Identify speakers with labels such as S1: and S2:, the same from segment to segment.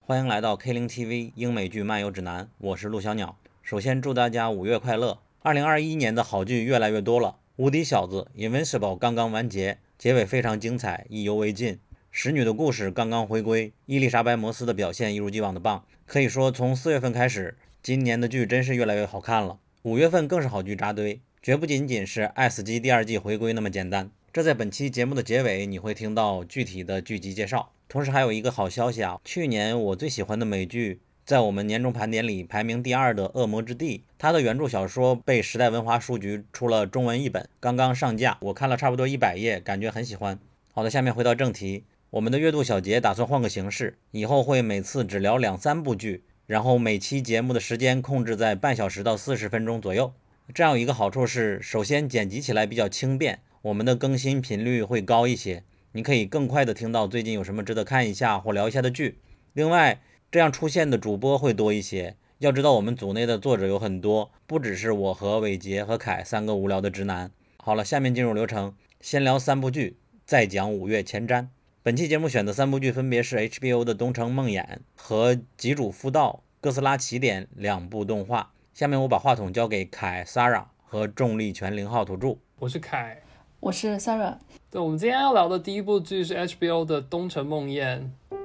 S1: 欢迎来到 K 零 TV 英美剧漫游指南，我是陆小鸟。首先祝大家五月快乐！二零二一年的好剧越来越多了，《无敌小子》Invincible 刚刚完结，结尾非常精彩，意犹未尽。使女的故事刚刚回归，伊丽莎白·摩斯的表现一如既往的棒。可以说，从四月份开始，今年的剧真是越来越好看了。五月份更是好剧扎堆，绝不仅仅是《爱死机》第二季回归那么简单。这在本期节目的结尾你会听到具体的剧集介绍。同时还有一个好消息啊，去年我最喜欢的美剧，在我们年终盘点里排名第二的《恶魔之地》，它的原著小说被时代文化书局出了中文译本，刚刚上架，我看了差不多一百页，感觉很喜欢。好的，下面回到正题，我们的月度小节打算换个形式，以后会每次只聊两三部剧，然后每期节目的时间控制在半小时到四十分钟左右。这样一个好处是，首先剪辑起来比较轻便，我们的更新频率会高一些。你可以更快的听到最近有什么值得看一下或聊一下的剧。另外，这样出现的主播会多一些。要知道，我们组内的作者有很多，不只是我和伟杰和凯三个无聊的直男。好了，下面进入流程，先聊三部剧，再讲五月前瞻。本期节目选的三部剧分别是 HBO 的《东城梦魇》和《极主夫道：哥斯拉起点》两部动画。下面我把话筒交给凯、Sara 和重力拳零号土著。
S2: 我是凯。
S3: 我是 Sarah。
S2: 对，我们今天要聊的第一部剧是 HBO 的《东城梦魇》。
S3: 《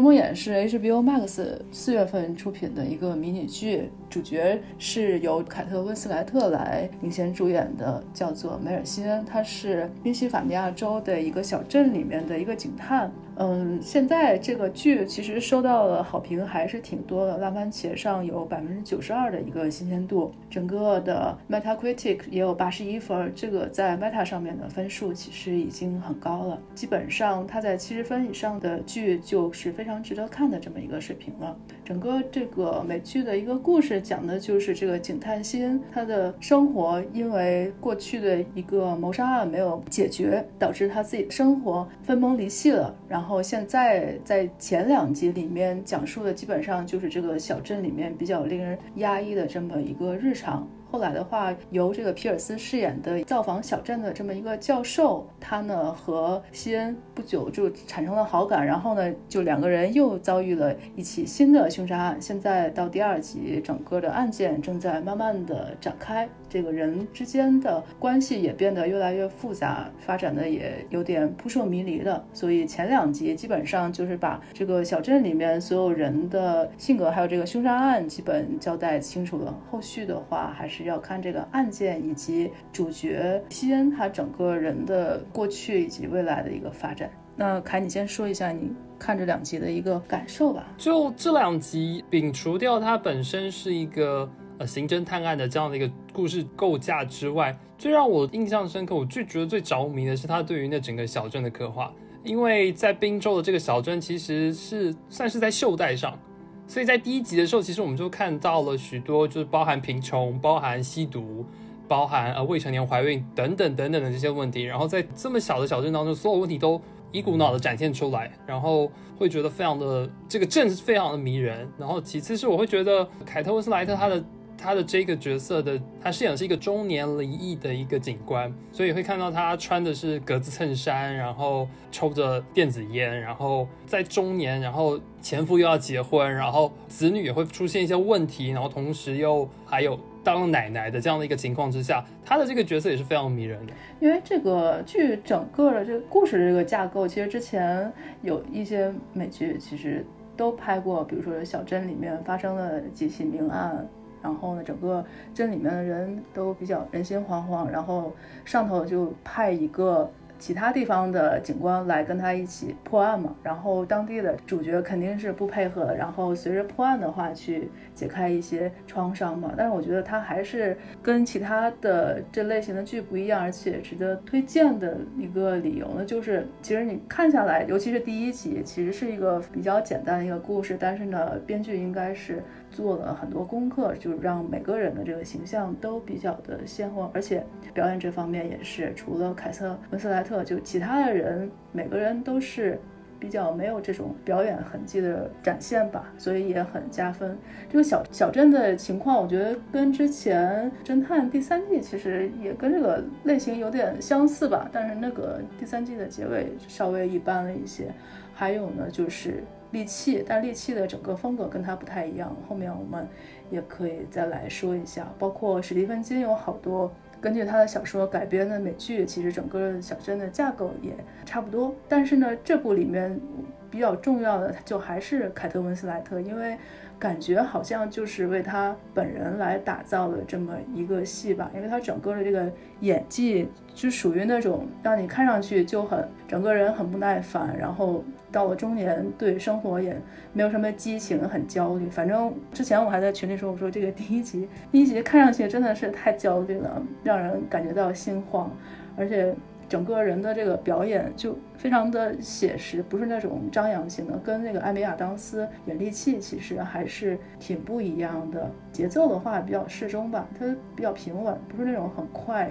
S3: 梦魇》是 HBO Max 四月份出品的一个迷你剧，主角是由凯特温斯莱特来领衔主演的，叫做梅尔辛恩，他是宾夕法尼亚州的一个小镇里面的一个警探。嗯，现在这个剧其实收到了好评还是挺多的，烂番茄上有百分之九十二的一个新鲜度，整个的 Metacritic 也有八十一分，这个在 Meta 上面的分数其实已经很高了，基本上它在七十分以上的剧就是非常值得看的这么一个水平了。整个这个美剧的一个故事讲的就是这个警探辛他的生活，因为过去的一个谋杀案没有解决，导致他自己的生活分崩离析了，然后。然后现在在前两集里面讲述的基本上就是这个小镇里面比较令人压抑的这么一个日常。后来的话，由这个皮尔斯饰演的造访小镇的这么一个教授，他呢和西恩不久就产生了好感，然后呢就两个人又遭遇了一起新的凶杀案。现在到第二集，整个的案件正在慢慢的展开，这个人之间的关系也变得越来越复杂，发展的也有点扑朔迷离了。所以前两集基本上就是把这个小镇里面所有人的性格还有这个凶杀案基本交代清楚了。后续的话还是。是要看这个案件以及主角西恩他整个人的过去以及未来的一个发展。那凯，你先说一下你看这两集的一个感受吧。
S2: 就这两集，摒除掉它本身是一个呃刑侦探案的这样的一个故事构架之外，最让我印象深刻，我最觉得最着迷的是他对于那整个小镇的刻画。因为在滨州的这个小镇，其实是算是在袖带上。所以在第一集的时候，其实我们就看到了许多，就是包含贫穷、包含吸毒、包含呃未成年怀孕等等等等的这些问题。然后在这么小的小镇当中，所有问题都一股脑的展现出来，然后会觉得非常的这个镇是非常的迷人。然后其次是我会觉得凯特温斯莱特她的。他的这个角色的，他饰演是一个中年离异的一个警官，所以会看到他穿的是格子衬衫，然后抽着电子烟，然后在中年，然后前夫又要结婚，然后子女也会出现一些问题，然后同时又还有当奶奶的这样的一个情况之下，他的这个角色也是非常迷人的。
S3: 因为这个剧整个的这个故事的这个架构，其实之前有一些美剧其实都拍过，比如说小镇里面发生了几起命案。然后呢，整个镇里面的人都比较人心惶惶，然后上头就派一个。其他地方的警官来跟他一起破案嘛，然后当地的主角肯定是不配合，然后随着破案的话去解开一些创伤嘛。但是我觉得他还是跟其他的这类型的剧不一样，而且值得推荐的一个理由呢，就是其实你看下来，尤其是第一集，其实是一个比较简单的一个故事，但是呢，编剧应该是做了很多功课，就是让每个人的这个形象都比较的鲜活，而且表演这方面也是，除了凯瑟温斯莱特，就其他的人每个人都是。比较没有这种表演痕迹的展现吧，所以也很加分。这个小小镇的情况，我觉得跟之前侦探第三季其实也跟这个类型有点相似吧，但是那个第三季的结尾稍微一般了一些。还有呢，就是利器，但利器的整个风格跟它不太一样，后面我们也可以再来说一下。包括史蒂芬金有好多。根据他的小说改编的美剧，其实整个小镇的架构也差不多。但是呢，这部里面比较重要的就还是凯特温斯莱特，因为感觉好像就是为他本人来打造的这么一个戏吧。因为他整个的这个演技就属于那种让你看上去就很整个人很不耐烦，然后。到了中年，对生活也没有什么激情，很焦虑。反正之前我还在群里说，我说这个第一集，第一集看上去真的是太焦虑了，让人感觉到心慌，而且整个人的这个表演就非常的写实，不是那种张扬型的，跟那个艾米亚当斯演力气其实还是挺不一样的。节奏的话比较适中吧，它比较平稳，不是那种很快。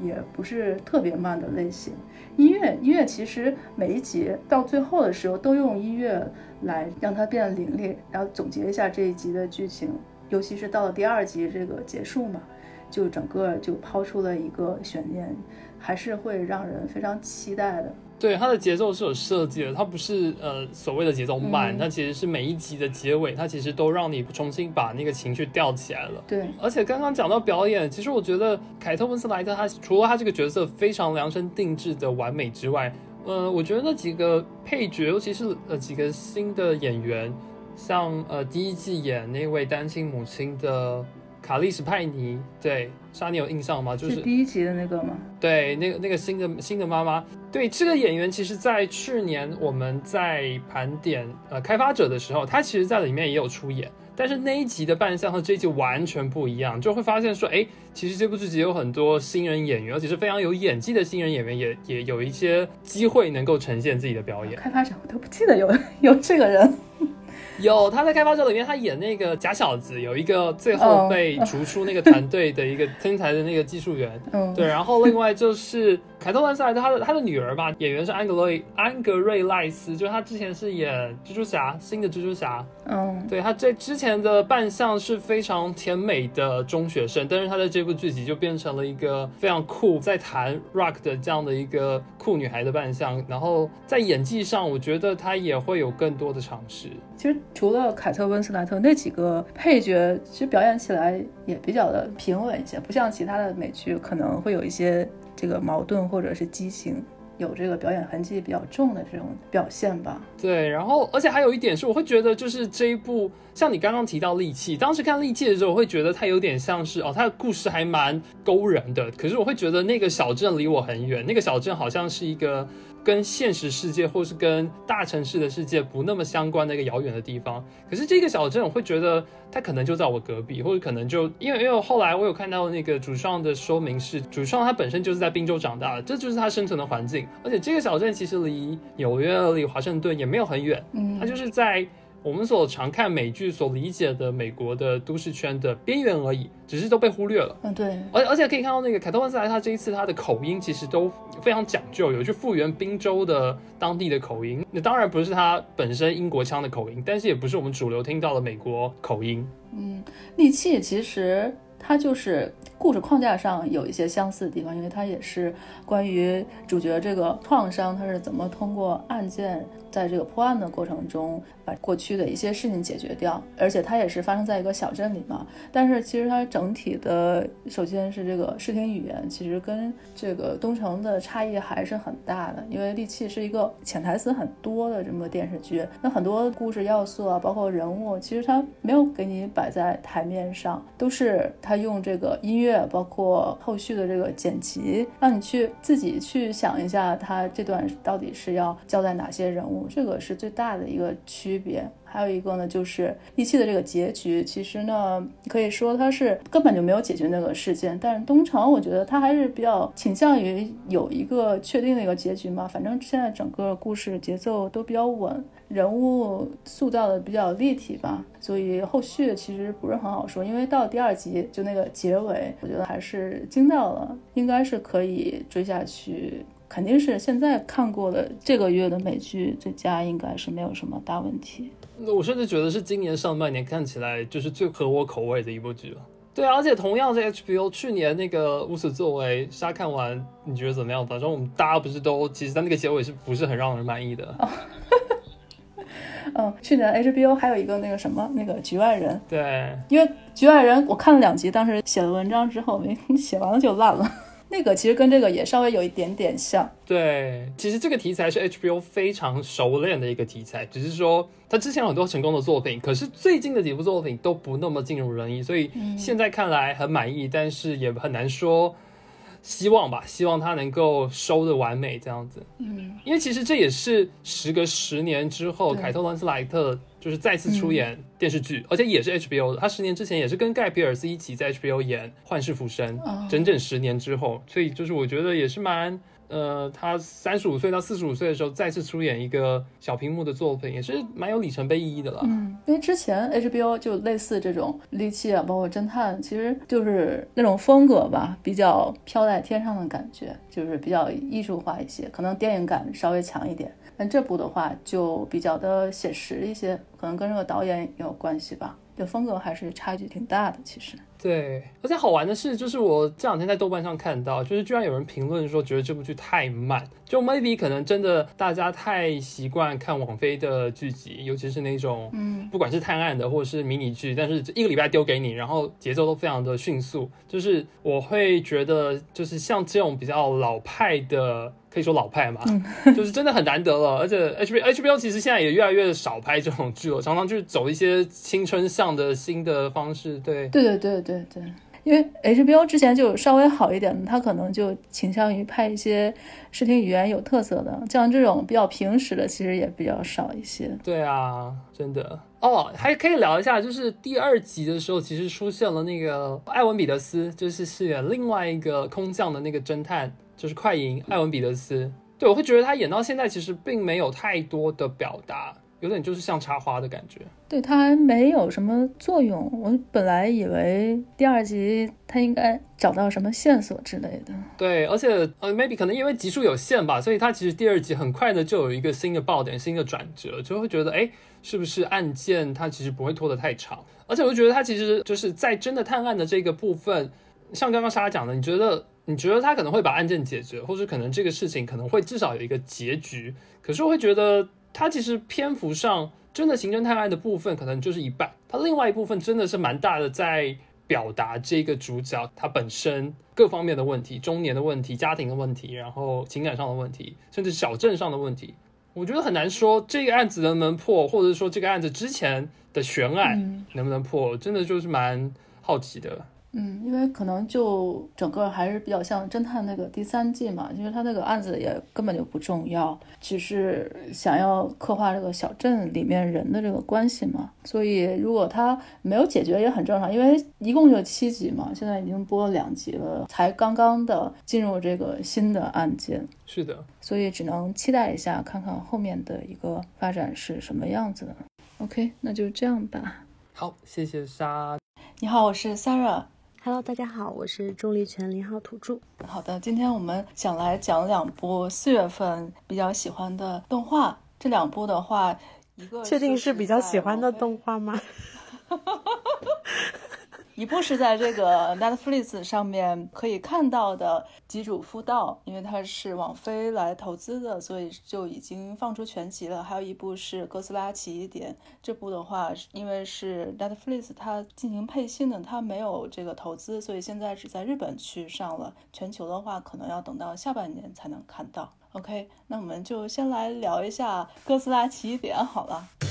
S3: 也不是特别慢的类型，音乐音乐其实每一集到最后的时候都用音乐来让它变得凌厉，然后总结一下这一集的剧情，尤其是到了第二集这个结束嘛，就整个就抛出了一个悬念，还是会让人非常期待的。
S2: 对它的节奏是有设计的，它不是呃所谓的节奏慢，它其实是每一集的结尾，它其实都让你重新把那个情绪吊起来了。
S3: 对，
S2: 而且刚刚讲到表演，其实我觉得凯特温斯莱特他除了他这个角色非常量身定制的完美之外，呃，我觉得那几个配角，尤其是呃几个新的演员，像呃第一季演那位单亲母亲的。卡莉史派尼，对，莎，你有印象吗？就是
S3: 第一集的那个吗？
S2: 对，那个那个新的新的妈妈，对这个演员，其实，在去年我们在盘点呃开发者的时候，他其实在里面也有出演，但是那一集的扮相和这一集完全不一样，就会发现说，哎，其实这部剧集有很多新人演员，而且是非常有演技的新人演员，也也有一些机会能够呈现自己的表演。
S3: 开发者我都不记得有 有这个人。
S2: 有他在开发者里面，他演那个假小子，有一个最后被逐出那个团队的一个天才的那个技术员。嗯，对，然后另外就是凯特·温斯莱特，她的她的女儿吧，演员是安格瑞安格瑞赖斯，就是她之前是演蜘蛛侠新的蜘蛛侠。
S3: 嗯，
S2: 对她这之前的扮相是非常甜美的中学生，但是她在这部剧集就变成了一个非常酷，在弹 rock 的这样的一个酷女孩的扮相。然后在演技上，我觉得她也会有更多的尝试。
S3: 其实除了凯特温斯莱特那几个配角，其实表演起来也比较的平稳一些，不像其他的美剧可能会有一些这个矛盾或者是畸形，有这个表演痕迹比较重的这种表现吧。
S2: 对，然后而且还有一点是，我会觉得就是这一部，像你刚刚提到利器，当时看利器的时候，我会觉得它有点像是哦，它的故事还蛮勾人的，可是我会觉得那个小镇离我很远，那个小镇好像是一个。跟现实世界或是跟大城市的世界不那么相关的一个遥远的地方，可是这个小镇我会觉得它可能就在我隔壁，或者可能就因为因为后来我有看到那个主创的说明是，主创他本身就是在滨州长大的，这就是他生存的环境，而且这个小镇其实离纽约、离华盛顿也没有很远，嗯，它就是在。我们所常看美剧所理解的美国的都市圈的边缘而已，只是都被忽略了。
S3: 嗯，对。
S2: 而而且可以看到那个凯特温斯莱他这一次他的口音其实都非常讲究，有去复原宾州的当地的口音。那当然不是他本身英国腔的口音，但是也不是我们主流听到的美国口音。
S3: 嗯，利器其实它就是故事框架上有一些相似的地方，因为它也是关于主角这个创伤，他是怎么通过案件。在这个破案的过程中，把过去的一些事情解决掉，而且它也是发生在一个小镇里嘛。但是其实它整体的，首先是这个视听语言，其实跟这个东城的差异还是很大的。因为利器是一个潜台词很多的这么个电视剧，那很多故事要素啊，包括人物，其实它没有给你摆在台面上，都是他用这个音乐，包括后续的这个剪辑，让你去自己去想一下，他这段到底是要交代哪些人物。这个是最大的一个区别，还有一个呢，就是一期的这个结局，其实呢，可以说它是根本就没有解决那个事件。但是东城，我觉得它还是比较倾向于有一个确定的一个结局嘛。反正现在整个故事节奏都比较稳。人物塑造的比较立体吧，所以后续其实不是很好说。因为到第二集就那个结尾，我觉得还是惊到了，应该是可以追下去。肯定是现在看过的这个月的美剧最佳，应该是没有什么大问题。
S2: 我甚至觉得是今年上半年看起来就是最合我口味的一部剧了。对啊，而且同样是 HBO 去年那个无所作为，沙看完你觉得怎么样？反正我们大家不是都其实它那个结尾是不是很让人满意的？
S3: 嗯，去年 HBO 还有一个那个什么那个局外人，
S2: 对，
S3: 因为局外人我看了两集，当时写了文章之后没 写完了就烂了。那个其实跟这个也稍微有一点点像。
S2: 对，其实这个题材是 HBO 非常熟练的一个题材，只是说他之前有很多成功的作品，可是最近的几部作品都不那么尽如人意，所以现在看来很满意，但是也很难说。希望吧，希望他能够收的完美这样子。
S3: 嗯，
S2: 因为其实这也是时隔十年之后，凯特温斯莱特就是再次出演电视剧，而且也是 HBO 的。他十年之前也是跟盖比尔斯一起在 HBO 演《幻视浮生》，整整十年之后，所以就是我觉得也是蛮。呃，他三十五岁到四十五岁的时候再次出演一个小屏幕的作品，也是蛮有里程碑意义的了。
S3: 嗯，因为之前 HBO 就类似这种利器啊，包括侦探，其实就是那种风格吧，比较飘在天上的感觉，就是比较艺术化一些，可能电影感稍微强一点。但这部的话就比较的写实一些，可能跟这个导演有关系吧。就风格还是差距挺大的，其实。
S2: 对，而且好玩的是，就是我这两天在豆瓣上看到，就是居然有人评论说，觉得这部剧太慢。就 maybe 可能真的大家太习惯看网飞的剧集，尤其是那种，
S3: 嗯，
S2: 不管是探案的或者是迷你剧，但是一个礼拜丢给你，然后节奏都非常的迅速。就是我会觉得，就是像这种比较老派的。可以说老派嘛，就是真的很难得了。而且 HBO H B O 其实现在也越来越少拍这种剧了，常常就是走一些青春向的新的方式。对，
S3: 对对对对对，因为 H B O 之前就稍微好一点的，他可能就倾向于拍一些视听语言有特色的，像这种比较平实的，其实也比较少一些。
S2: 对啊，真的哦，还可以聊一下，就是第二集的时候，其实出现了那个艾文彼得斯，就是饰演另外一个空降的那个侦探。就是快银艾文彼得斯，对我会觉得他演到现在其实并没有太多的表达，有点就是像插花的感觉。
S3: 对他还没有什么作用，我本来以为第二集他应该找到什么线索之类的。
S2: 对，而且呃，maybe 可能因为集数有限吧，所以他其实第二集很快的就有一个新的爆点、新的转折，就会觉得哎，是不是案件它其实不会拖得太长？而且我觉得他其实就是在真的探案的这个部分，像刚刚莎莎讲的，你觉得？你觉得他可能会把案件解决，或者可能这个事情可能会至少有一个结局。可是我会觉得他其实篇幅上真的刑侦探案的部分可能就是一半，他另外一部分真的是蛮大的，在表达这个主角他本身各方面的问题，中年的问题、家庭的问题，然后情感上的问题，甚至小镇上的问题。我觉得很难说这个案子能不能破，或者说这个案子之前的悬案能不能破，真的就是蛮好奇的。
S3: 嗯，因为可能就整个还是比较像侦探那个第三季嘛，因为他那个案子也根本就不重要，只是想要刻画这个小镇里面人的这个关系嘛。所以如果他没有解决也很正常，因为一共就七集嘛，现在已经播了两集了，才刚刚的进入这个新的案件。
S2: 是的，
S3: 所以只能期待一下，看看后面的一个发展是什么样子的。OK，那就这样吧。
S2: 好，谢谢莎。
S3: 你好，我是 Sarah。
S4: Hello，大家好，我是重力泉零号土著。
S3: 好的，今天我们想来讲两部四月份比较喜欢的动画。这两部的话，一个
S4: 确定是比较喜欢的动画吗？
S3: 一部是在这个 Netflix 上面可以看到的《机主夫道》，因为它是网飞来投资的，所以就已经放出全集了。还有一部是《哥斯拉奇异点》，这部的话，因为是 Netflix 它进行配信的，它没有这个投资，所以现在只在日本去上了。全球的话，可能要等到下半年才能看到。OK，那我们就先来聊一下《哥斯拉奇异点》好了。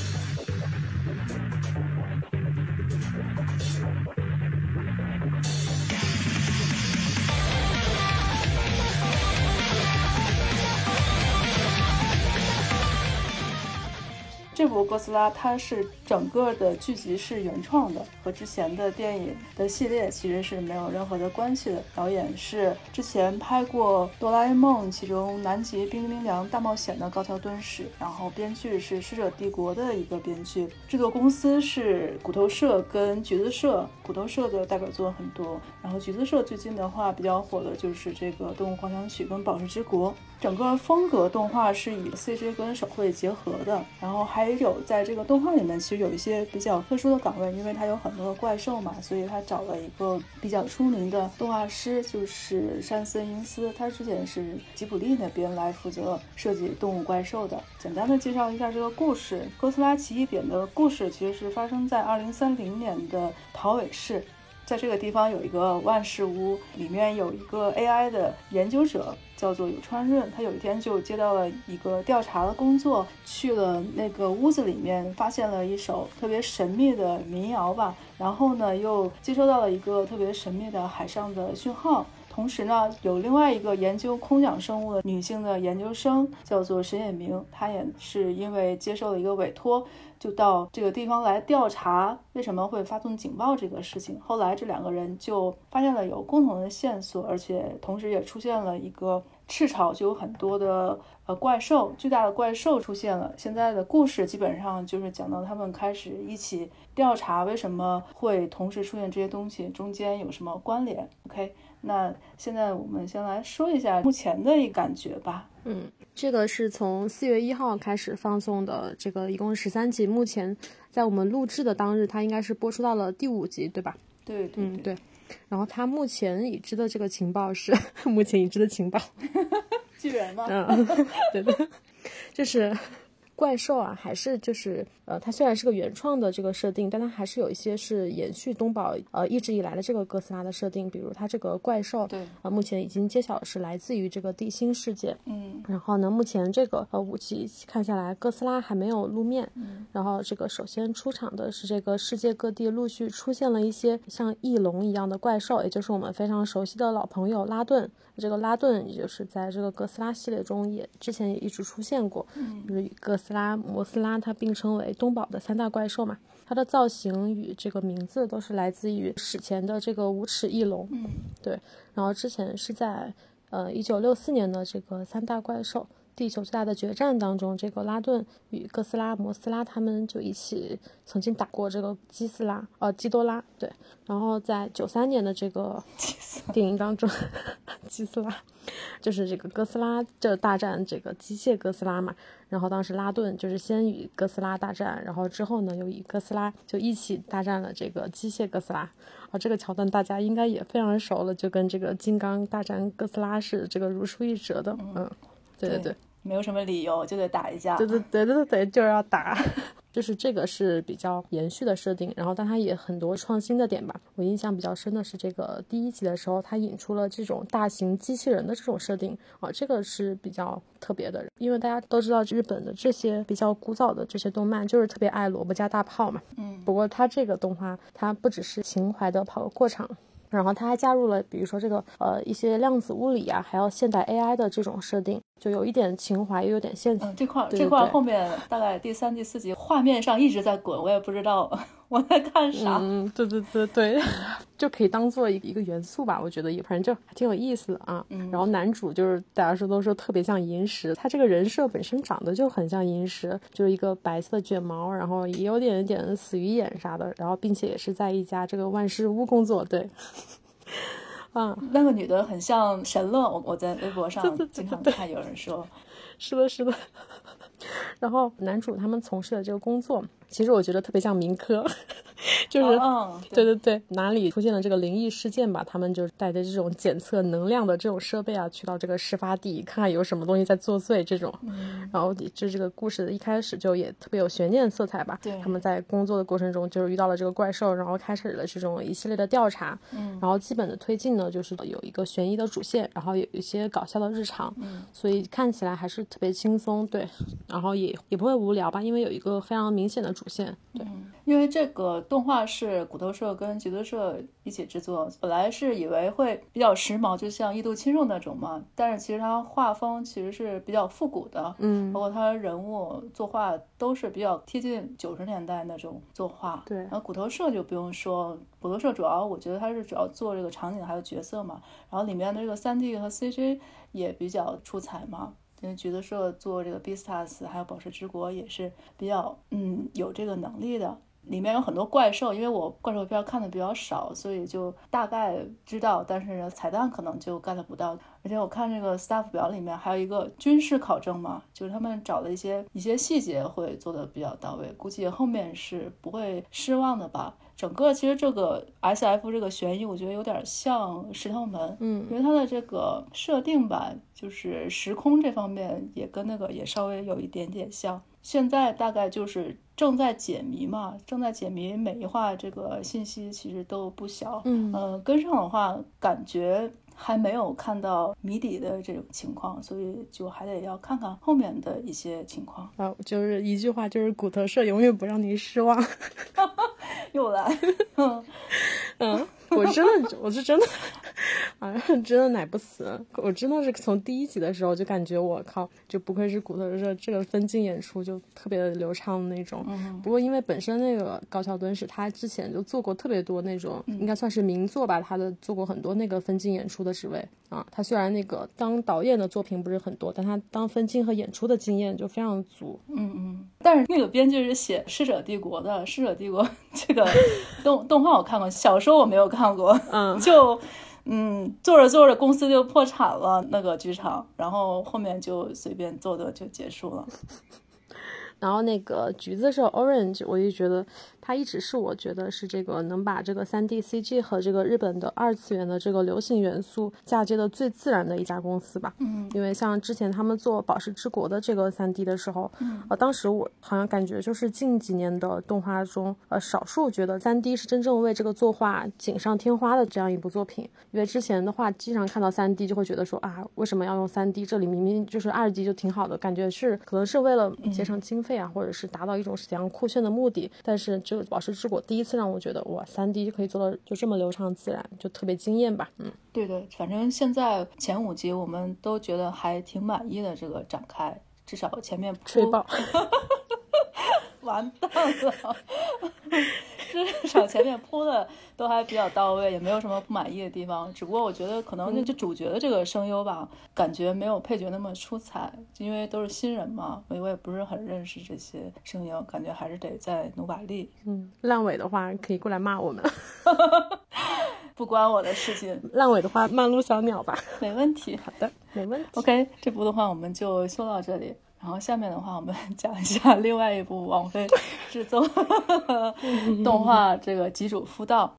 S3: 这部哥斯拉它是整个的剧集是原创的，和之前的电影的系列其实是没有任何的关系的。导演是之前拍过《哆啦 A 梦》其中南极冰冰凉大冒险的高桥敦史，然后编剧是《使者帝国》的一个编剧，制作公司是骨头社跟橘子社。骨头社的代表作很多，然后橘子社最近的话比较火的就是这个《动物狂想曲》跟《宝石之国》。整个风格动画是以 CG 跟手绘结合的，然后还有在这个动画里面，其实有一些比较特殊的岗位，因为它有很多的怪兽嘛，所以他找了一个比较出名的动画师，就是山森英司，他之前是吉卜力那边来负责设计动物怪兽的。简单的介绍一下这个故事，《哥斯拉奇异点》的故事其实是发生在二零三零年的桃尾市。在这个地方有一个万事屋，里面有一个 AI 的研究者，叫做有川润。他有一天就接到了一个调查的工作，去了那个屋子里面，发现了一首特别神秘的民谣吧。然后呢，又接收到了一个特别神秘的海上的讯号。同时呢，有另外一个研究空想生物的女性的研究生，叫做沈野明，她也是因为接受了一个委托。就到这个地方来调查为什么会发送警报这个事情。后来这两个人就发现了有共同的线索，而且同时也出现了一个赤潮，就有很多的呃怪兽，巨大的怪兽出现了。现在的故事基本上就是讲到他们开始一起调查为什么会同时出现这些东西，中间有什么关联。OK，那现在我们先来说一下目前的一感觉吧。
S4: 嗯，这个是从四月一号开始放送的，这个一共十三集。目前在我们录制的当日，它应该是播出到了第五集，对吧？
S3: 对，
S4: 嗯对。然后它目前已知的这个情报是，目前已知的情报，
S3: 巨人吗？
S4: 嗯，对的，就是。怪兽啊，还是就是呃，它虽然是个原创的这个设定，但它还是有一些是延续东宝呃一直以来的这个哥斯拉的设定，比如它这个怪兽，
S3: 对，
S4: 呃，目前已经揭晓是来自于这个地心世界，
S3: 嗯，
S4: 然后呢，目前这个呃武器看下来，哥斯拉还没有露面，
S3: 嗯，
S4: 然后这个首先出场的是这个世界各地陆续出现了一些像翼龙一样的怪兽，也就是我们非常熟悉的老朋友拉顿。这个拉顿，也就是在这个哥斯拉系列中也之前也一直出现过，就是与哥斯拉、摩斯拉它并称为东宝的三大怪兽嘛。它的造型与这个名字都是来自于史前的这个无齿翼龙。
S3: 嗯，
S4: 对。然后之前是在呃一九六四年的这个三大怪兽。地球最大的决战当中，这个拉顿与哥斯拉、摩斯拉他们就一起曾经打过这个基斯拉，呃，基多拉，对。然后在九三年的这个电影当中，基斯拉就是这个哥斯拉就大战这个机械哥斯拉嘛。然后当时拉顿就是先与哥斯拉大战，然后之后呢又与哥斯拉就一起大战了这个机械哥斯拉。啊，这个桥段大家应该也非常熟了，就跟这个金刚大战哥斯拉是这个如出一辙的。嗯，对对对。
S3: 没有什么理由就得打一架，
S4: 对对对对对，就是要打，就是这个是比较延续的设定，然后但它也很多创新的点吧。我印象比较深的是这个第一集的时候，它引出了这种大型机器人的这种设定啊，这个是比较特别的，因为大家都知道日本的这些比较古早的这些动漫就是特别爱萝卜加大炮嘛。
S3: 嗯，
S4: 不过它这个动画它不只是情怀的跑个过场。然后它还加入了，比如说这个呃一些量子物理啊，还有现代 AI 的这种设定，就有一点情怀，又有点现实。
S3: 嗯，这块这块后面大概第三、第四集画面上一直在滚，我也不知道。我在看啥？
S4: 嗯，对对对对，就可以当做一个元素吧。我觉得也反正就还挺有意思的啊。
S3: 嗯，
S4: 然后男主就是大家说都说特别像银石，他这个人设本身长得就很像银石，就是一个白色的卷毛，然后也有点点死鱼眼啥的，然后并且也是在一家这个万事屋工作。对，啊，
S3: 那个女的很像神乐，我我在微博上经常看有人说，
S4: 是的，是的。然后男主他们从事的这个工作。其实我觉得特别像民科，就是，对对对，哪里出现了这个灵异事件吧，他们就带着这种检测能量的这种设备啊，去到这个事发地，看看有什么东西在作祟这种。然后就这个故事的一开始就也特别有悬念色彩吧。
S3: 对，
S4: 他们在工作的过程中就是遇到了这个怪兽，然后开始了这种一系列的调查。
S3: 嗯，
S4: 然后基本的推进呢，就是有一个悬疑的主线，然后有一些搞笑的日常。
S3: 嗯，
S4: 所以看起来还是特别轻松，对，然后也也不会无聊吧，因为有一个非常明显的。主线对，
S3: 因为这个动画是骨头社跟吉德社一起制作，本来是以为会比较时髦，就像《异度侵入》那种嘛，但是其实它画风其实是比较复古的，
S4: 嗯
S3: 包括它人物作画都是比较贴近九十年代那种作画。
S4: 对
S3: 然后骨头社就不用说，骨头社主要我觉得它是主要做这个场景还有角色嘛，然后里面的这个三 D 和 CG 也比较出彩嘛。因为橘子社做这个 Beastars 还有宝石之国也是比较嗯有这个能力的。里面有很多怪兽，因为我怪兽片看的比较少，所以就大概知道，但是彩蛋可能就 get 不到。而且我看这个 staff 表里面还有一个军事考证嘛，就是他们找的一些一些细节会做的比较到位，估计后面是不会失望的吧。整个其实这个 S F 这个悬疑，我觉得有点像石头门，
S4: 嗯
S3: 因为它的这个设定吧，就是时空这方面也跟那个也稍微有一点点像。现在大概就是正在解谜嘛，正在解谜，每一话这个信息其实都不小。
S4: 嗯
S3: 呃，跟上的话，感觉还没有看到谜底的这种情况，所以就还得要看看后面的一些情况。
S4: 啊，就是一句话，就是骨头社永远不让您失望。
S3: 又来，嗯
S4: 嗯，我真的，我是真的，啊，真的奶不死。我真的是从第一集的时候就感觉我靠，就不愧是骨头社，这个分镜演出就特别的流畅的那种。
S3: 嗯
S4: 不过因为本身那个高桥敦史他之前就做过特别多那种，应该算是名作吧，他的做过很多那个分镜演出的职位啊。他虽然那个当导演的作品不是很多，但他当分镜和演出的经验就非常足。
S3: 嗯嗯。但是那个编剧是写《逝者帝国》的，《逝者帝国》这个 动动画我看过，小说我没有看过。
S4: 嗯，
S3: 就嗯，做着做着公司就破产了，那个剧场，然后后面就随便做的就结束了。
S4: 然后那个橘子是 Orange，我就觉得它一直是我觉得是这个能把这个三 D CG 和这个日本的二次元的这个流行元素嫁接的最自然的一家公司吧。
S3: 嗯
S4: 因为像之前他们做《宝石之国》的这个三 D 的时候，呃，当时我好像感觉就是近几年的动画中，呃，少数觉得三 D 是真正为这个作画锦上添花的这样一部作品。因为之前的话，经常看到三 D 就会觉得说啊，为什么要用三 D？这里明明就是二 D 就挺好的，感觉是可能是为了节省经费啊，或者是达到一种怎样酷炫的目的。但是这个《宝石之果》第一次让我觉得哇三 D 可以做到就这么流畅自然，就特别惊艳吧。嗯，
S3: 对对，反正现在前五集我们都觉得还挺满意的，这个展开，至少前面铺
S4: 吹爆。
S3: 完蛋了，至少前面铺的都还比较到位，也没有什么不满意的地方。只不过我觉得可能就就主角的这个声优吧，感觉没有配角那么出彩，因为都是新人嘛，我我也不是很认识这些声优，感觉还是得再努把力。
S4: 嗯，烂尾的话可以过来骂我们，
S3: 不关我的事情，
S4: 烂尾的话骂陆小鸟吧。
S3: 没问题。
S4: 好的，没问题。
S3: OK，这部的话我们就说到这里。然后下面的话，我们 讲一下另外一部王菲制作 动画这个《吉主夫道》。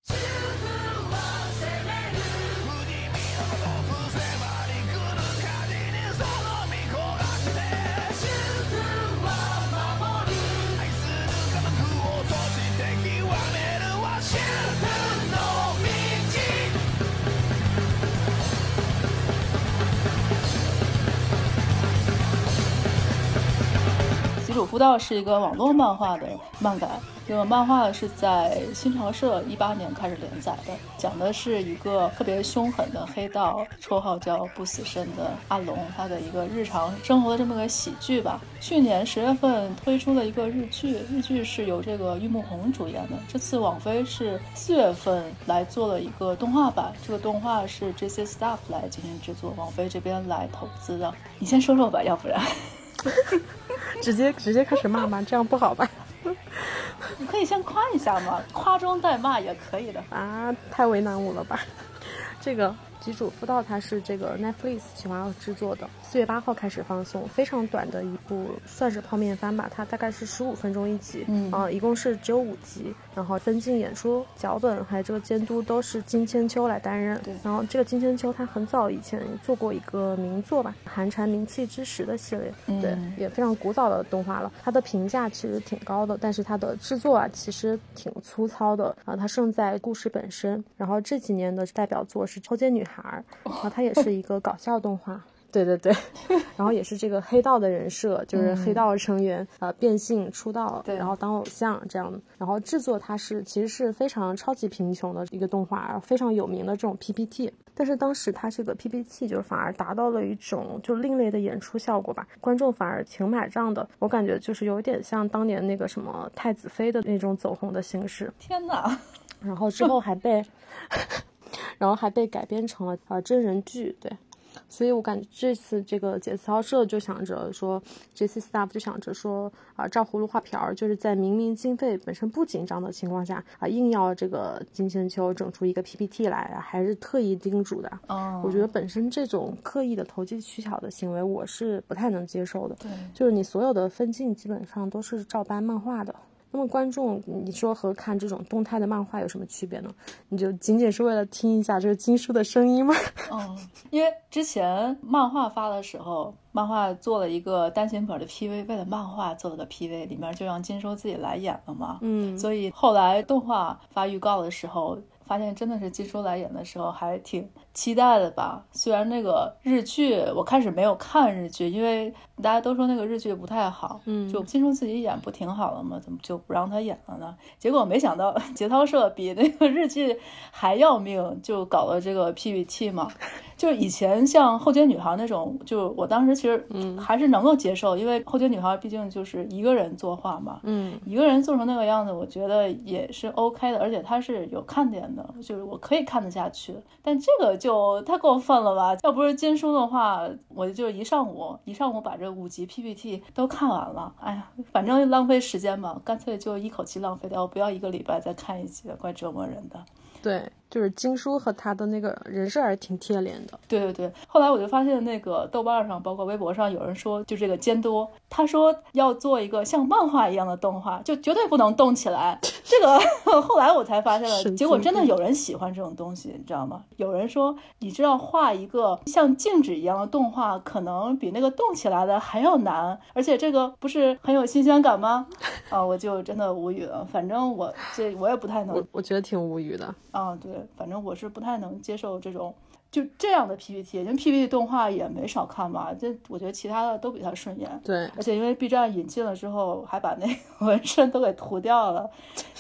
S3: 吉主夫道是一个网络漫画的漫改，这个漫画是在新潮社一八年开始连载的，讲的是一个特别凶狠的黑道，绰号叫不死身的阿龙，他的一个日常生活的这么个喜剧吧。去年十月份推出了一个日剧，日剧是由这个玉木宏主演的。这次网飞是四月份来做了一个动画版，这个动画是 JC Staff 来进行制作，网飞这边来投资的。你先说说吧，要不然。
S4: 直接直接开始骂吗，这样不好吧？
S3: 你可以先夸一下嘛，夸中带骂也可以的。
S4: 啊，太为难我了吧？这个吉主夫道它是这个 Netflix 企划制作的，四月八号开始放送，非常短的一部，算是泡面番吧。它大概是十五分钟一集，
S3: 嗯
S4: 啊、一共是只有五集。然后分镜、演出、脚本还有这个监督都是金千秋来担任。
S3: 对
S4: 然后这个金千秋他很早以前做过一个名作吧，《寒蝉鸣泣之时》的系列，
S3: 嗯
S4: 对，也非常古早的动画了。它的评价其实挺高的，但是它的制作啊其实挺粗糙的啊，它胜在故事本身。然后这几年的代表作是《抽签女孩》，然后它也是一个搞笑动画。对对对，然后也是这个黑道的人设，就是黑道成员呃变性出道，
S3: 对
S4: 然后当偶像这样。然后制作它是其实是非常超级贫穷的一个动画，非常有名的这种 PPT。但是当时它这个 PPT 就是反而达到了一种就另类的演出效果吧，观众反而挺买账的。我感觉就是有点像当年那个什么太子妃的那种走红的形式。
S3: 天哪！
S4: 然后之后还被，然后还被改编成了呃真人剧，对。所以我感觉这次这个节操社就想着说这次 Staff 就想着说啊，照葫芦画瓢儿，就是在明明经费本身不紧张的情况下啊，硬要这个金仙秋整出一个 PPT 来啊，还是特意叮嘱的。
S3: 哦，
S4: 我觉得本身这种刻意的投机取巧的行为，我是不太能接受的。
S3: 对，
S4: 就是你所有的分镜基本上都是照搬漫画的。那么观众，你说和看这种动态的漫画有什么区别呢？你就仅仅是为了听一下这个金叔的声音吗？
S3: 嗯，因为之前漫画发的时候，漫画做了一个单行本的 PV，为了漫画做了个 PV，里面就让金叔自己来演了嘛。
S4: 嗯，
S3: 所以后来动画发预告的时候，发现真的是金叔来演的时候，还挺期待的吧。虽然那个日剧我开始没有看日剧，因为大家都说那个日剧不太好，
S4: 嗯
S3: 就金钟自己演不挺好的吗？怎么就不让他演了呢？结果没想到节操社比那个日剧还要命，就搞了这个 PPT 嘛。就是以前像后街女孩那种，就我当时其实还是能够接受，因为后街女孩毕竟就是一个人作画嘛，
S4: 嗯
S3: 一个人做成那个样子，我觉得也是 OK 的，而且它是有看点的，就是我可以看得下去。但这个就就太过分了吧？要不是金叔的话，我就一上午一上午把这五集 PPT 都看完了。哎呀，反正浪费时间嘛，干脆就一口气浪费掉，不要一个礼拜再看一集，怪折磨人的。
S4: 对，就是金叔和他的那个人设还是挺贴脸的。
S3: 对对对，后来我就发现那个豆瓣上，包括微博上有人说，就这个监督，他说要做一个像漫画一样的动画，就绝对不能动起来。这个 后来我才发现了，结果真的有人喜欢这种东西，你知道吗？有人说，你知道画一个像静止一样的动画，可能比那个动起来的还要难，而且这个不是很有新鲜感吗？啊，我就真的无语了。反正我这我也不太能
S4: 我我觉得挺无语的。
S3: 啊，对，反正我是不太能接受这种就这样的 PPT，因为 PPT 动画也没少看吧，这我觉得其他的都比他顺眼。
S4: 对，
S3: 而且因为 B 站引进了之后，还把那个 纹身都给涂掉了，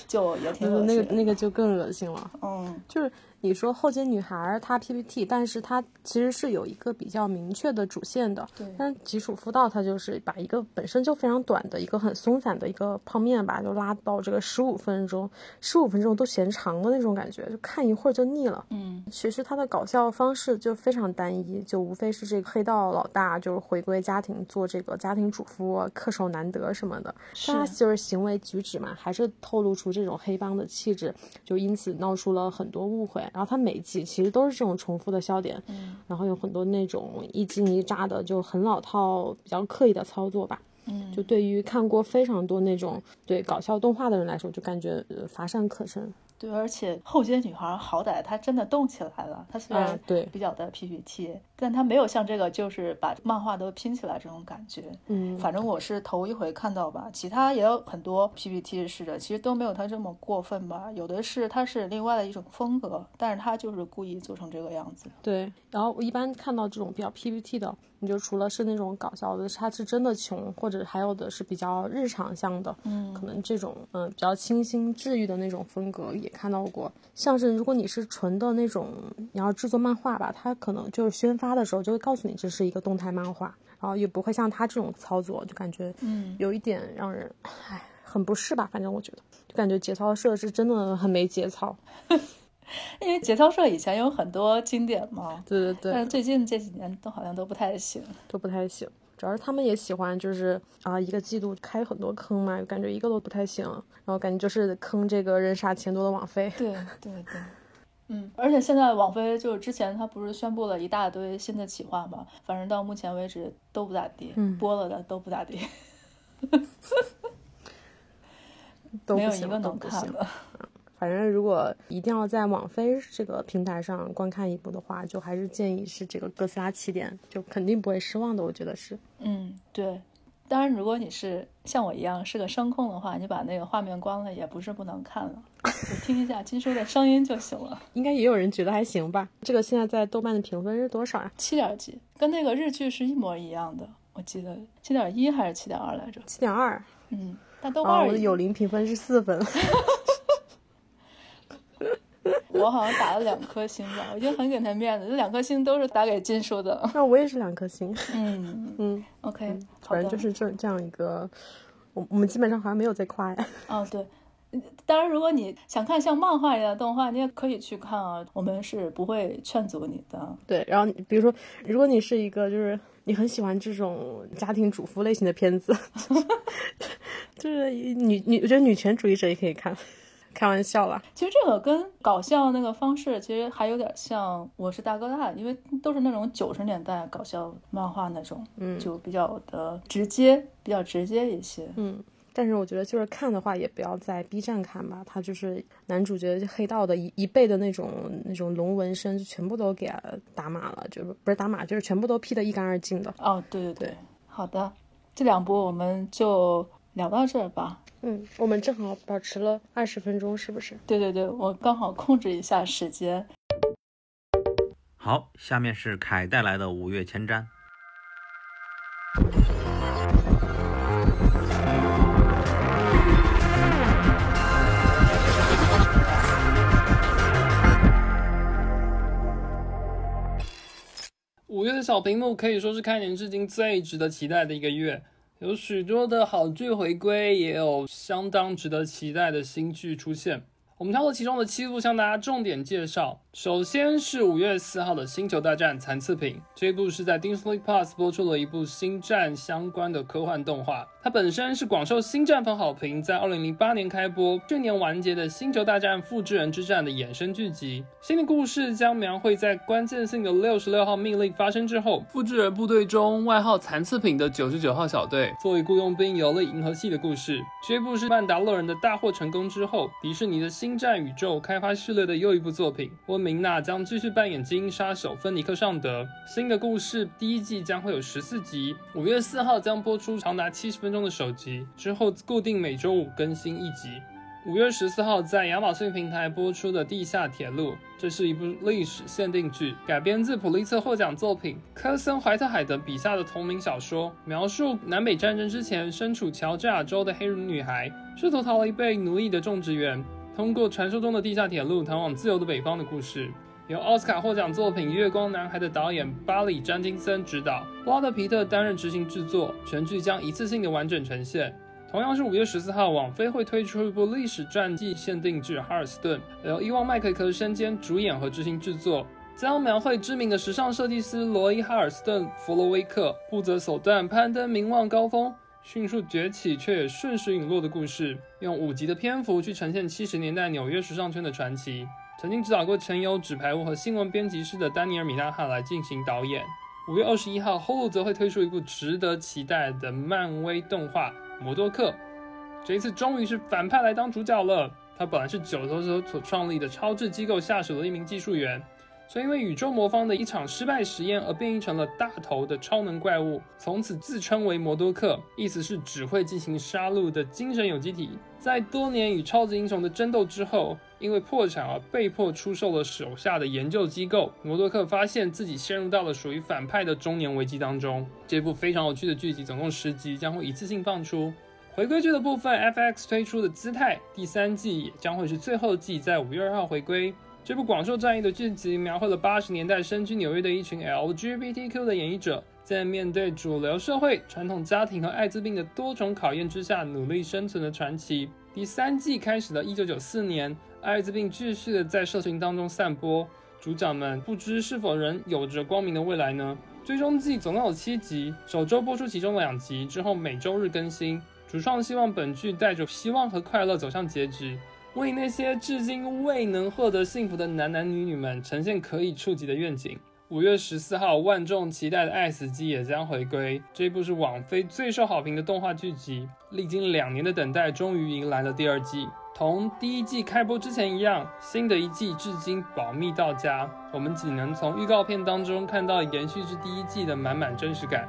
S3: 就也挺恶心。
S4: 那个那个就更恶心了。
S3: 嗯，
S4: 就是你说后街女孩她 PPT，但是她其实是有一个比较明确的主线的。
S3: 对
S4: 但吉楚夫道它就是把一个本身就非常短的一个很松散的一个泡面吧，就拉到这个十五分钟，十五分钟都嫌长的那种感觉，就看一会儿就腻了。
S3: 嗯，
S4: 其实它的搞笑方式就非常单一，就无非是这个黑道老大就是回归家庭做这个家庭主妇，恪守难得什么的。
S3: 是
S4: 但他就是行为举止嘛，还是透露出这种黑帮的气质，就因此闹出了很多误会。然后它每季其实都是这种重复的笑点，
S3: 嗯
S4: 然后有很多那种一惊一乍的，就很老套、比较刻意的操作吧。
S3: 嗯，
S4: 就对于看过非常多那种对搞笑动画的人来说，就感觉呃乏善可陈。
S3: 对，而且后街女孩好歹她真的动起来了，她虽然
S4: 啊对
S3: 比较的 PPT，、但他没有像这个就是把漫画都拼起来这种感觉。
S4: 嗯，
S3: 反正我是头一回看到吧，其他也有很多 PPT 式的，其实都没有他这么过分吧。有的是他是另外的一种风格，但是他就是故意做成这个样子。
S4: 对，然后我一般看到这种比较 PPT 的，你就除了是那种搞笑的，他是真的穷，或者还有的是比较日常向的，
S3: 嗯
S4: 可能这种嗯、呃比较清新治愈的那种风格也看到过。像是如果你是纯的那种，你要制作漫画吧，它可能就是宣发的时候就会告诉你这是一个动态漫画，然后也不会像他这种操作，就感觉
S3: 嗯，
S4: 有一点让人唉很不适吧。反正我觉得，就感觉节操社是真的很没节操。
S3: 因为节操社以前有很多经典嘛，
S4: 对对对，
S3: 但是最近这几年都好像都不太行。
S4: 都不太行。主要是他们也喜欢，就是啊、一个季度开很多坑嘛，感觉一个都不太行。然后感觉就是坑这个人傻钱多的网费。
S3: 对对对，嗯，而且现在网飞就是之前他不是宣布了一大堆新的企划嘛，反正到目前为止都不咋地，
S4: 嗯
S3: 播了的都不咋地，没有一个。能看的。
S4: 反正如果一定要在网飞这个平台上观看一部的话，就还是建议是这个哥斯拉起点，就肯定不会失望的。我觉得是。
S3: 嗯，对，当然，如果你是像我一样是个声控的话，你把那个画面关了也不是不能看了，就听一下金叔的声音就行了。
S4: 应该也有人觉得还行吧？这个现在在豆瓣的评分是多少啊？
S3: 七点几，跟那个日剧是一模一样的，我记得七点一还是七点二来着？
S4: 七点二。
S3: 嗯，但豆
S4: 啊，
S3: 瓣
S4: 我的有零评分是四分。
S3: 我好像打了两颗星吧，我觉得很给他面子，这两颗星都是打给金叔的。
S4: 那我也是两颗星。
S3: 嗯
S4: 嗯
S3: ，OK，好的
S4: 反正就是这这样一个，我我们基本上好像没有在夸呀。
S3: 哦，对。当然，如果你想看像漫画一样的动画，你也可以去看啊，我们是不会劝阻你的。
S4: 对，然后比如说，如果你是一个就是你很喜欢这种家庭主妇类型的片子 就是女女，我觉得女权主义者也可以看。开玩笑啦，
S3: 其实这个跟搞笑那个方式其实还有点像《我是大哥大》，因为都是那种九十年代搞笑漫画那种，
S4: 嗯，
S3: 就比较的直接，比较直接一些。
S4: 嗯，但是我觉得就是看的话，也不要在 B 站看吧，他就是男主角黑道的一一辈的那种那种龙纹身，就全部都给打码了，就是不是打码，就是全部都 P 的一干二净的。
S3: 哦，对对对，好的，这两部我们就聊到这儿吧。
S4: 嗯，我们正好保持了二十分钟，是不是？
S3: 对对对，我刚好控制一下时间。
S1: 好，下面是凯带来的五月前瞻。
S2: 五月的小屏幕可以说是开年至今最值得期待的一个月。有许多的好剧回归，也有相当值得期待的新剧出现。我们挑了其中的七部向大家重点介绍。首先是五月四号的《星球大战：残次品》，这一部是在 Disney Plus 播出了一部星战相关的科幻动画。它本身是广受星战粉好评，在二零零八年开播，去年完结的《星球大战：复制人之战》的衍生剧集。新的故事将描绘在关键性的六十六号命令发生之后，复制人部队中外号残次品的九十九号小队作为雇佣兵游历银河系的故事。这部是曼达洛人的大获成功之后，迪士尼的星战宇宙开发系列的又一部作品。温明娜将继续扮演精英杀手芬尼克尚德。新的故事第一季将会有十四集，五月四号将播出长达七十分钟的首集，之后固定每周五更新一集。五月十四号在亚马逊平台播出的《地下铁路》，这是一部历史限定剧，改编自普利策获奖作品科森·怀特海德笔下的同名小说，描述南北战争之前身处乔治亚州的黑人女孩，试图逃离被奴役的种植园，通过传说中的地下铁路逃往自由的北方的故事。由奥斯卡获奖作品《月光男孩》的导演巴里·詹金森执导，布拉德·皮特担任执行制作，全剧将一次性的完整呈现。同样是五月十四号，网飞会推出一部历史传记限定剧《哈尔斯顿》，由伊旺·麦克克身兼主演和执行制作，将描绘知名的时尚设计师罗伊·哈尔斯顿·弗洛威克不择手段攀登名望高峰，迅速崛起却也瞬时陨落的故事，用五集的篇幅去呈现七十年代纽约时尚圈的传奇。曾经指导过《陈友》《纸牌屋》和《新闻编辑室》的丹尼尔·米纳汉来进行导演。五月二十一号，Hulu 则会推出一部值得期待的漫威动画《摩多克》。这一次终于是反派来当主角了。他本来是九头蛇所创立的超智机构下属的一名技术员，却因为宇宙魔方的一场失败实验而变异成了大头的超能怪物，从此自称为摩多克，意思是只会进行杀戮的精神有机体。在多年与超级英雄的争斗之后，因为破产而被迫出售了手下的研究机构。摩多克发现自己陷入到了属于反派的中年危机当中。这部非常有趣的剧集，总共十集，将会一次性放出。回归剧的部分，FX 推出的《姿态》第三季也将会是最后季，在五月二号回归。这部广受战役的剧集，描绘了八十年代身居纽约的一群 LGBTQ 的演绎者，在面对主流社会、传统家庭和艾滋病的多重考验之下，努力生存的传奇。第三季开始的一九九四年，艾滋病继续的在社群当中散播，主角们不知是否仍有着光明的未来呢？最终季总共有七集，首周播出其中两集，之后每周日更新。主创希望本剧带着希望和快乐走向结局，为那些至今未能获得幸福的男男女女们呈现可以触及的愿景。五月十四号，万众期待的《爱死机》也将回归。这部是网飞最受好评的动画剧集，历经两年的等待，终于迎来了第二季。同第一季开播之前一样，新的一季至今保密到家，我们只能从预告片当中看到延续至第一季的满满真实感。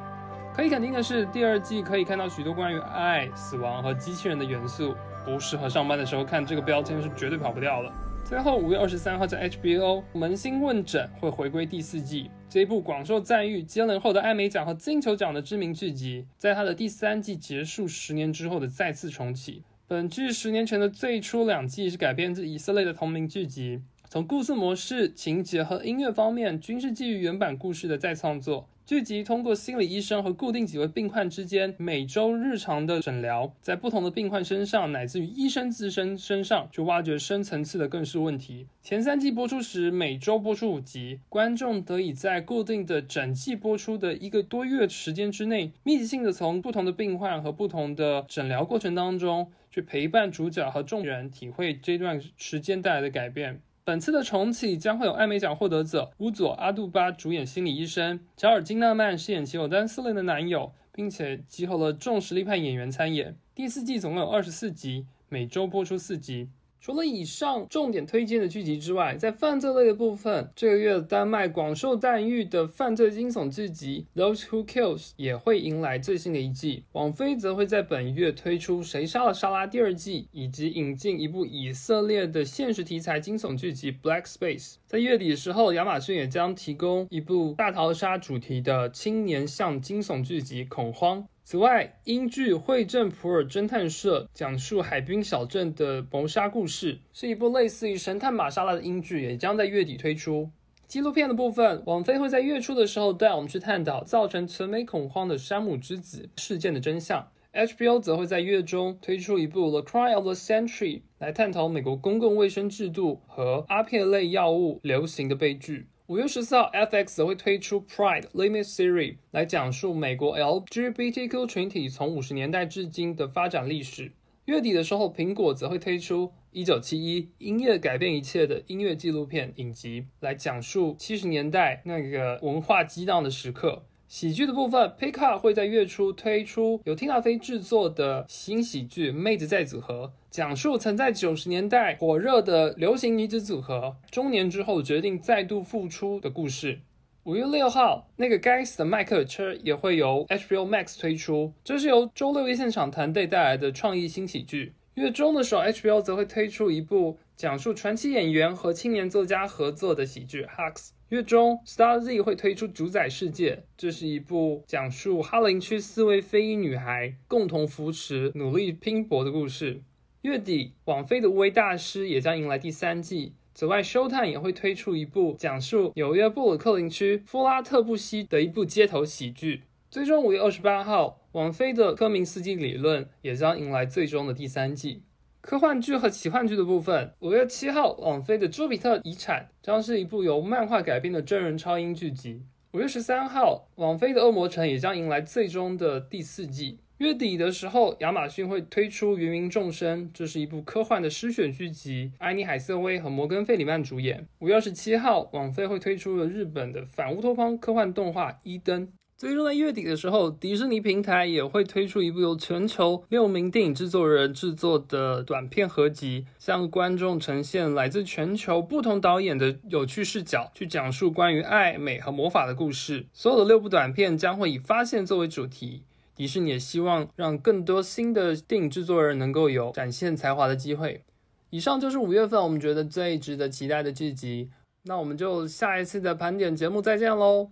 S2: 可以肯定的是，第二季可以看到许多关于爱、死亡和机器人的元素，不适合上班的时候看这个标签是绝对跑不掉的。最后，五月二十三号在 HBO《扪心问诊》会回归第四季，这一部广受赞誉、接连获得艾美奖和金球奖的知名剧集，在它的第三季结束十年之后的再次重启。本剧十年前的最初两季是改编自以色列的同名剧集，从故事模式、情节和音乐方面均是基于原版故事的再创作。剧集通过心理医生和固定几位病患之间每周日常的诊疗，在不同的病患身上，乃至于医生自身身上，去挖掘深层次的更是问题。前三季播出时，每周播出五集，观众得以在固定的整季播出的一个多月时间之内，密集性的从不同的病患和不同的诊疗过程当中，去陪伴主角和众人体会这段时间带来的改变。本次的重启将会有艾美奖获得者乌佐阿杜巴主演心理医生，乔尔金纳曼饰演其有丹斯林的男友，并且集合了众实力派演员参演。第四季总共有二十四集，每周播出四集。除了以上重点推荐的剧集之外，在犯罪类的部分，这个月丹麦广受赞誉的犯罪惊悚剧集《Those Who Kills》也会迎来最新的一季。网飞则会在本月推出《谁杀了莎拉》第二季，以及引进一部以色列的现实题材惊悚剧集《Black Space》。在月底的时候，亚马逊也将提供一部大逃杀主题的青年向惊悚剧集《恐慌》。此外，英剧《惠镇普尔侦探社》讲述海滨小镇的谋杀故事，是一部类似于《神探玛莎拉》的英剧，也将在月底推出。纪录片的部分，网飞会在月初的时候带我们去探讨造成全美恐慌的山姆之子事件的真相。HBO 则会在月中推出一部《The Cry of the Century》，来探讨美国公共卫生制度和阿片类药物流行的悲剧。五月十四号，FX 会推出《Pride Limit Series》来讲述美国 LGBTQ 群体从五十年代至今的发展历史。月底的时候，苹果则会推出《一九七一音乐改变一切》的音乐纪录片影集，来讲述七十年代那个文化激荡的时刻。喜剧的部分，Picard 会在月初推出由 Tina Fey 制作的新喜剧《妹子再组合》，讲述曾在九十年代火热的流行女子组合，中年之后决定再度复出的故事。五月六号，那个该死的迈克尔车也会由 HBO Max 推出，这是由周六夜现场团队带来的创意新喜剧。月中的时候，HBO 则会推出一部讲述传奇演员和青年作家合作的喜剧《Hux》。月中，Star Z 会推出《主宰世界》，这是一部讲述哈林区四位非裔女孩共同扶持、努力拼搏的故事。月底，网飞的《无为大师》也将迎来第三季。此外，Showtime 也会推出一部讲述纽约布鲁克林区弗拉特布西的一部街头喜剧。最终，五月二十八号，网飞的《科明斯基理论》也将迎来最终的第三季。科幻剧和奇幻剧的部分，五月七号，网飞的《朱比特遗产》将是一部由漫画改编的真人超英剧集。五月十三号，网飞的《恶魔城》也将迎来最终的第四季。月底的时候，亚马逊会推出《芸芸众生》，这是一部科幻的诗选剧集，安妮海瑟薇和摩根费里曼主演。五月二十七号，网飞会推出了日本的反乌托邦科幻动画《伊登》。最终在月底的时候，迪士尼平台也会推出一部由全球六名电影制作人制作的短片合集，向观众呈现来自全球不同导演的有趣视角，去讲述关于爱、美和魔法的故事。所有的六部短片将会以发现作为主题。迪士尼也希望让更多新的电影制作人能够有展现才华的机会。以上就是五月份我们觉得最值得期待的剧集。那我们就下一次的盘点节目再见喽。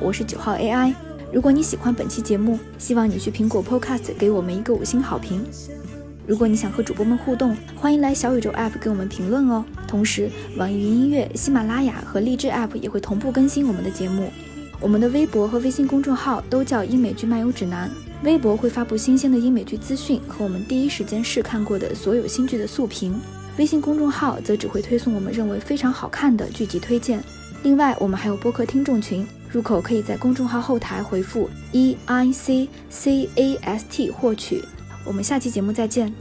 S5: 我是九号 AI。如果你喜欢本期节目，希望你去苹果 Podcast 给我们一个五星好评。如果你想和主播们互动，欢迎来小宇宙 App 给我们评论哦。同时，网易云音乐、喜马拉雅和荔枝 App 也会同步更新我们的节目。我们的微博和微信公众号都叫英美剧漫游指南。微博会发布新鲜的英美剧资讯和我们第一时间试看过的所有新剧的速评，微信公众号则只会推送我们认为非常好看的剧集推荐。另外我们还有播客听众群入口可以在公众号后台回复 eiccast 获取。我们下期节目再见。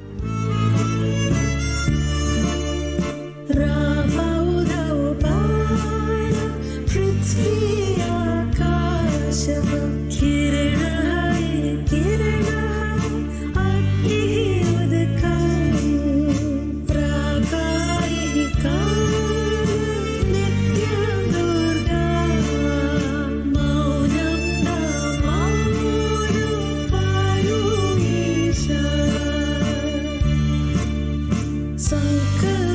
S5: 三个。